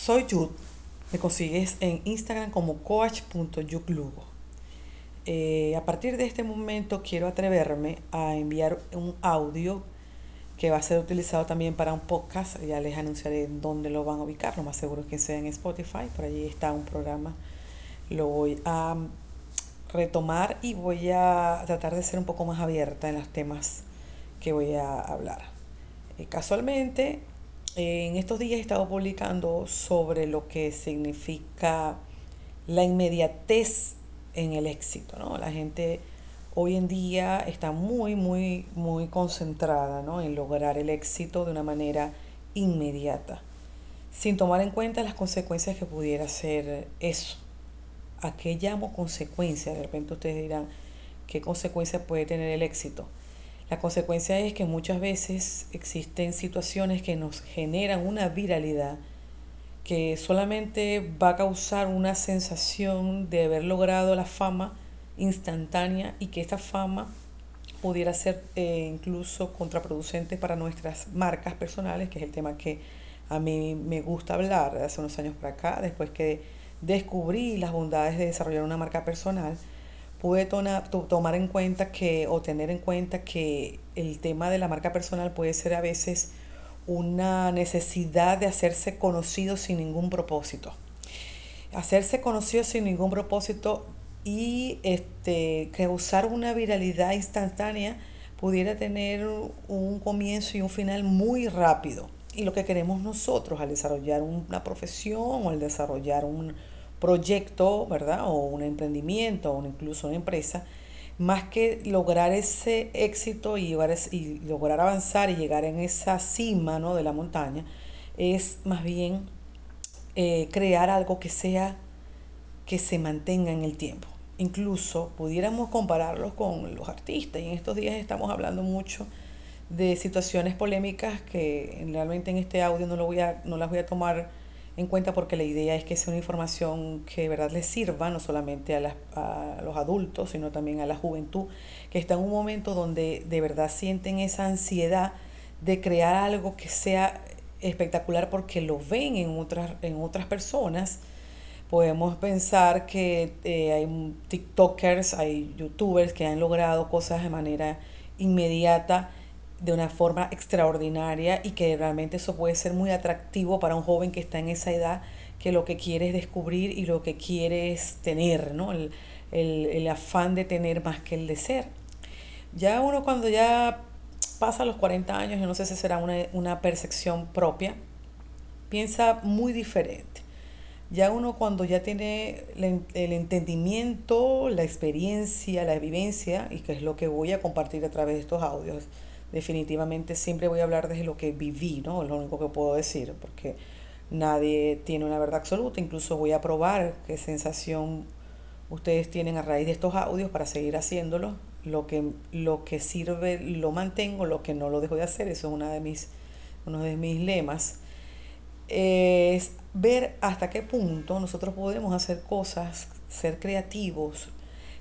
soy Yud. Me consigues en Instagram como coach.yuglugo. Eh, a partir de este momento quiero atreverme a enviar un audio que va a ser utilizado también para un podcast. Ya les anunciaré dónde lo van a ubicar. Lo más seguro es que sea en Spotify. Por allí está un programa. Lo voy a retomar y voy a tratar de ser un poco más abierta en los temas que voy a hablar. Eh, casualmente, en estos días he estado publicando sobre lo que significa la inmediatez en el éxito, ¿no? La gente hoy en día está muy, muy, muy concentrada, ¿no? En lograr el éxito de una manera inmediata, sin tomar en cuenta las consecuencias que pudiera ser eso. ¿A qué llamo consecuencia? De repente ustedes dirán, ¿qué consecuencia puede tener el éxito? La consecuencia es que muchas veces existen situaciones que nos generan una viralidad que solamente va a causar una sensación de haber logrado la fama instantánea y que esta fama pudiera ser eh, incluso contraproducente para nuestras marcas personales, que es el tema que a mí me gusta hablar hace unos años para acá, después que descubrí las bondades de desarrollar una marca personal pude tomar en cuenta que o tener en cuenta que el tema de la marca personal puede ser a veces una necesidad de hacerse conocido sin ningún propósito. Hacerse conocido sin ningún propósito y este, causar una viralidad instantánea pudiera tener un comienzo y un final muy rápido. Y lo que queremos nosotros al desarrollar una profesión o al desarrollar un, proyecto, ¿verdad? O un emprendimiento o incluso una empresa, más que lograr ese éxito y, lograr avanzar y llegar en esa cima ¿no? de la montaña, es más bien eh, crear algo que sea, que se mantenga en el tiempo. Incluso pudiéramos compararlos con los artistas y en estos días estamos hablando mucho de situaciones polémicas que realmente en este audio no, lo voy a, no las voy a tomar en cuenta porque la idea es que sea una información que de verdad les sirva no solamente a, a, los adultos, sino también a la juventud, que está en un momento donde de verdad sienten esa ansiedad de crear algo que sea espectacular porque lo ven en otras, en otras personas. Podemos pensar que eh, hay TikTokers, hay YouTubers que han logrado cosas de manera inmediata de una forma extraordinaria y que realmente eso puede ser muy atractivo para un joven que está en esa edad que lo que quiere es descubrir y lo que quiere es tener, ¿no? El, el, afán de tener más que el de ser. Ya uno cuando ya pasa los 40 años, yo no sé si será una, una percepción propia, piensa muy diferente. Ya uno cuando ya tiene el entendimiento, la experiencia, la vivencia, y que es lo que voy a compartir a través de estos audios, definitivamente siempre voy a hablar desde lo que viví, ¿no? Es lo único que puedo decir, porque nadie tiene una verdad absoluta, incluso voy a probar qué sensación ustedes tienen a raíz de estos audios para seguir haciéndolo. Lo que, lo que sirve lo mantengo, lo que no lo dejo de hacer, eso es una de mis, uno de mis lemas. Es ver hasta qué punto nosotros podemos hacer cosas, ser creativos,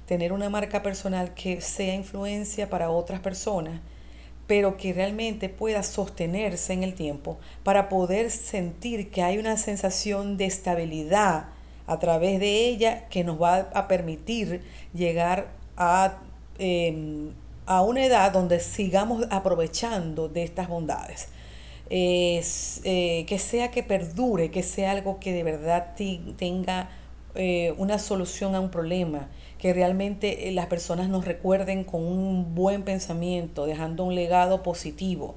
tener una marca personal que sea influencia para otras personas pero que realmente pueda sostenerse en el tiempo para poder sentir que hay una sensación de estabilidad a través de ella que nos va a permitir llegar a, em, a una edad donde sigamos aprovechando de estas bondades. Eh, que sea que perdure, que sea algo que de verdad tenga eh, una solución a un problema, que realmente eh, las personas nos recuerden con un buen pensamiento, dejando un legado positivo,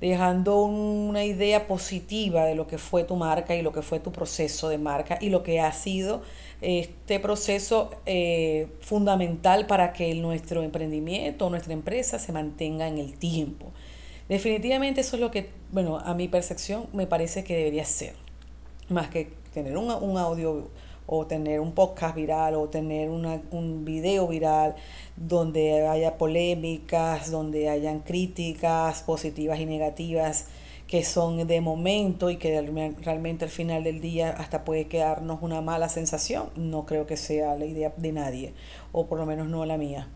dejando una idea positiva de lo que fue tu marca y lo que fue tu proceso de marca y lo que ha sido este proceso eh, fundamental para que nuestro emprendimiento nuestra empresa se mantenga en el tiempo. Definitivamente eso es lo que, bueno, a mi percepción me parece que debería ser, más que tener un, un audio o tener un podcast viral o tener una, un video viral donde haya polémicas, donde hayan críticas positivas y negativas que son de momento y que realmente al final del día hasta puede quedarnos una mala sensación. No creo que sea la idea de nadie, o por lo menos no la mía.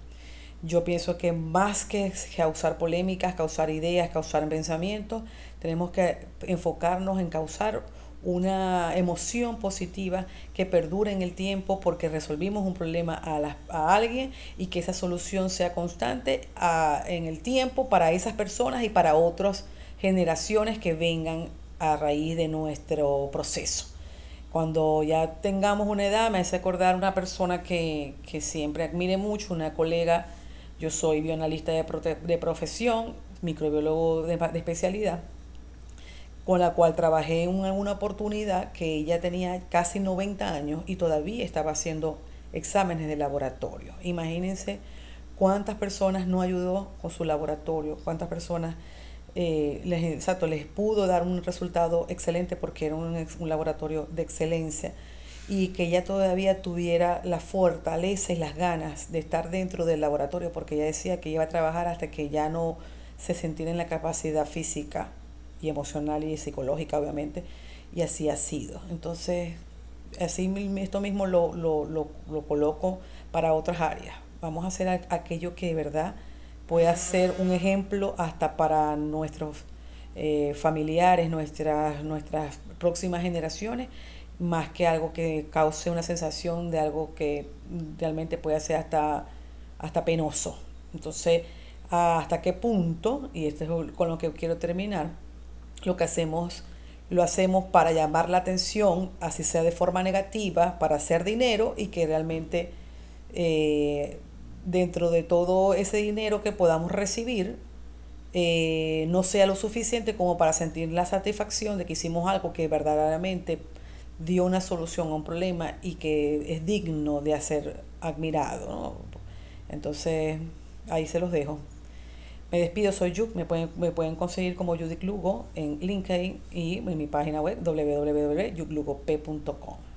Yo pienso que más que causar polémicas, causar ideas, causar pensamientos, tenemos que enfocarnos en causar una emoción positiva que perdure en el tiempo porque resolvimos un problema a, a alguien y que esa solución sea constante en el tiempo para esas personas y para otras generaciones que vengan a raíz de nuestro proceso. Cuando ya tengamos una edad, me hace acordar una persona que, que siempre admire mucho, una colega, yo soy bioanalista de, de profesión, microbiólogo de, de especialidad, con la cual trabajé en una oportunidad que ella tenía casi 90 años y todavía estaba haciendo exámenes de laboratorio. Imagínense cuántas personas no ayudó con su laboratorio, cuántas personas eh, les, exacto, les pudo dar un resultado excelente porque era un, un laboratorio de excelencia y que ella todavía tuviera la fortaleza y las ganas de estar dentro del laboratorio porque ella decía que iba a trabajar hasta que ya no se sintiera en la capacidad física y emocional y psicológica, obviamente, y así ha sido. Entonces, así esto mismo lo, lo, lo, lo coloco para otras áreas. Vamos a hacer aquello que de verdad pueda ser un ejemplo hasta para nuestros eh, familiares, nuestras, nuestras próximas generaciones, más que algo que cause una sensación de algo que realmente pueda ser hasta, hasta penoso. Entonces, hasta qué punto, y esto es con lo que quiero terminar, lo que hacemos lo hacemos para llamar la atención, así sea de forma negativa, para hacer dinero y que realmente eh, dentro de todo ese dinero que podamos recibir eh, no sea lo suficiente como para sentir la satisfacción de que hicimos algo que verdaderamente dio una solución a un problema y que es digno de ser admirado. Entonces, ahí se los dejo. Me despido, soy Yuk, me pueden, me pueden conseguir como Judith Lugo en LinkedIn y en mi página web www.yuklugop.com.